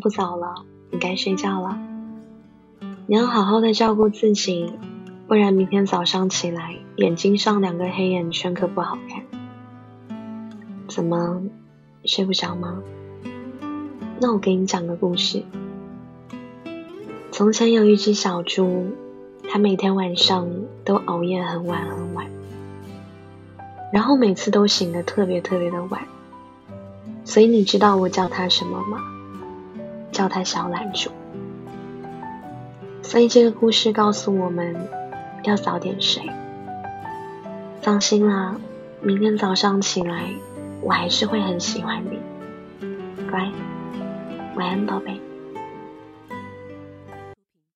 不早了，你该睡觉了。你要好好的照顾自己，不然明天早上起来眼睛上两个黑眼圈可不好看。怎么睡不着吗？那我给你讲个故事。从前有一只小猪，它每天晚上都熬夜很晚很晚，然后每次都醒得特别特别的晚。所以你知道我叫它什么吗？叫他小懒猪。所以这个故事告诉我们要早点睡。放心啦，明天早上起来，我还是会很喜欢你。乖，晚安，宝贝。